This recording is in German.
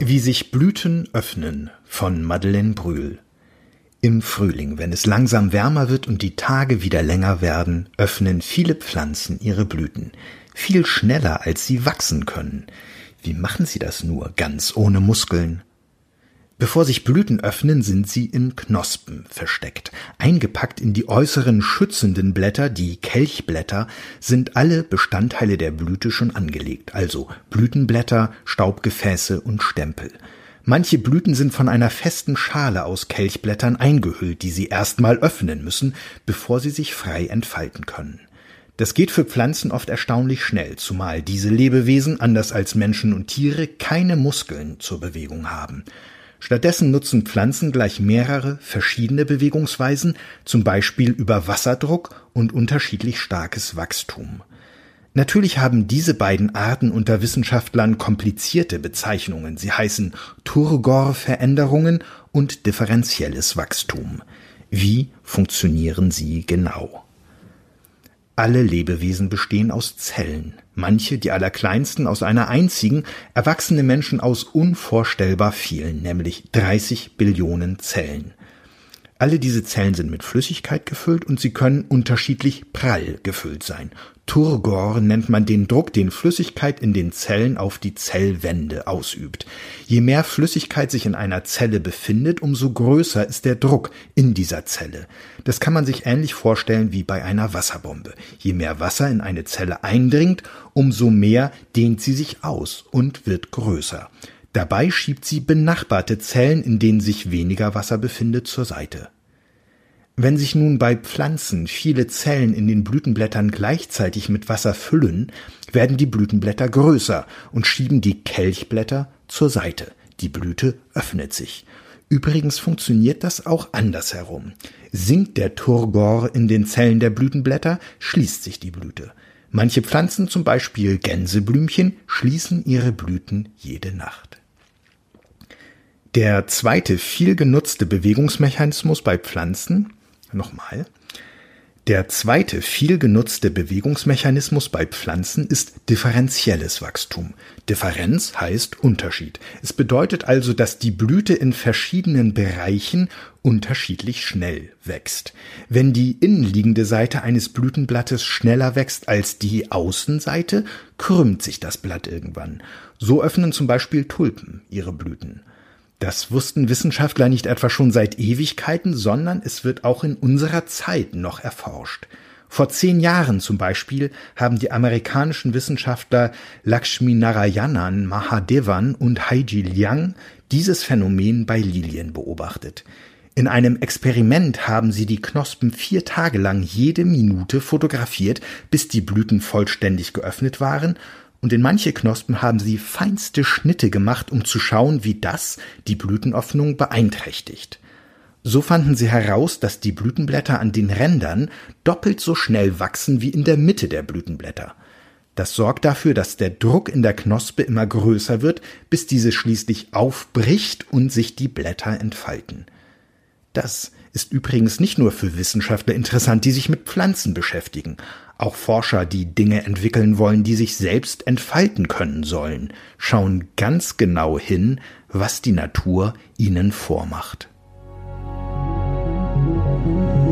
Wie sich Blüten öffnen von Madeleine Brühl Im Frühling, wenn es langsam wärmer wird und die Tage wieder länger werden, öffnen viele Pflanzen ihre Blüten, viel schneller als sie wachsen können. Wie machen sie das nur, ganz ohne Muskeln? Bevor sich Blüten öffnen, sind sie in Knospen versteckt. Eingepackt in die äußeren schützenden Blätter, die Kelchblätter, sind alle Bestandteile der Blüte schon angelegt, also Blütenblätter, Staubgefäße und Stempel. Manche Blüten sind von einer festen Schale aus Kelchblättern eingehüllt, die sie erstmal öffnen müssen, bevor sie sich frei entfalten können. Das geht für Pflanzen oft erstaunlich schnell, zumal diese Lebewesen, anders als Menschen und Tiere, keine Muskeln zur Bewegung haben. Stattdessen nutzen Pflanzen gleich mehrere verschiedene Bewegungsweisen, zum Beispiel über Wasserdruck und unterschiedlich starkes Wachstum. Natürlich haben diese beiden Arten unter Wissenschaftlern komplizierte Bezeichnungen. Sie heißen Turgor-Veränderungen und differenzielles Wachstum. Wie funktionieren sie genau? Alle Lebewesen bestehen aus Zellen, manche, die allerkleinsten, aus einer einzigen, erwachsene Menschen aus unvorstellbar vielen, nämlich 30 Billionen Zellen. Alle diese Zellen sind mit Flüssigkeit gefüllt und sie können unterschiedlich prall gefüllt sein. Turgor nennt man den Druck, den Flüssigkeit in den Zellen auf die Zellwände ausübt. Je mehr Flüssigkeit sich in einer Zelle befindet, umso größer ist der Druck in dieser Zelle. Das kann man sich ähnlich vorstellen wie bei einer Wasserbombe. Je mehr Wasser in eine Zelle eindringt, umso mehr dehnt sie sich aus und wird größer. Dabei schiebt sie benachbarte Zellen, in denen sich weniger Wasser befindet, zur Seite. Wenn sich nun bei Pflanzen viele Zellen in den Blütenblättern gleichzeitig mit Wasser füllen, werden die Blütenblätter größer und schieben die Kelchblätter zur Seite. Die Blüte öffnet sich. Übrigens funktioniert das auch andersherum. Sinkt der Turgor in den Zellen der Blütenblätter, schließt sich die Blüte. Manche Pflanzen, zum Beispiel Gänseblümchen, schließen ihre Blüten jede Nacht. Der zweite viel genutzte Bewegungsmechanismus bei Pflanzen Nochmal. Der zweite viel genutzte Bewegungsmechanismus bei Pflanzen ist differenzielles Wachstum. Differenz heißt Unterschied. Es bedeutet also, dass die Blüte in verschiedenen Bereichen unterschiedlich schnell wächst. Wenn die innenliegende Seite eines Blütenblattes schneller wächst als die Außenseite, krümmt sich das Blatt irgendwann. So öffnen zum Beispiel Tulpen ihre Blüten. Das wussten Wissenschaftler nicht etwa schon seit Ewigkeiten, sondern es wird auch in unserer Zeit noch erforscht. Vor zehn Jahren zum Beispiel haben die amerikanischen Wissenschaftler Lakshmi Narayanan Mahadevan und Haiji Liang dieses Phänomen bei Lilien beobachtet. In einem Experiment haben sie die Knospen vier Tage lang jede Minute fotografiert, bis die Blüten vollständig geöffnet waren und in manche Knospen haben sie feinste Schnitte gemacht, um zu schauen, wie das die Blütenöffnung beeinträchtigt. So fanden sie heraus, dass die Blütenblätter an den Rändern doppelt so schnell wachsen wie in der Mitte der Blütenblätter. Das sorgt dafür, dass der Druck in der Knospe immer größer wird, bis diese schließlich aufbricht und sich die Blätter entfalten. Das ist übrigens nicht nur für Wissenschaftler interessant, die sich mit Pflanzen beschäftigen. Auch Forscher, die Dinge entwickeln wollen, die sich selbst entfalten können sollen, schauen ganz genau hin, was die Natur ihnen vormacht. Musik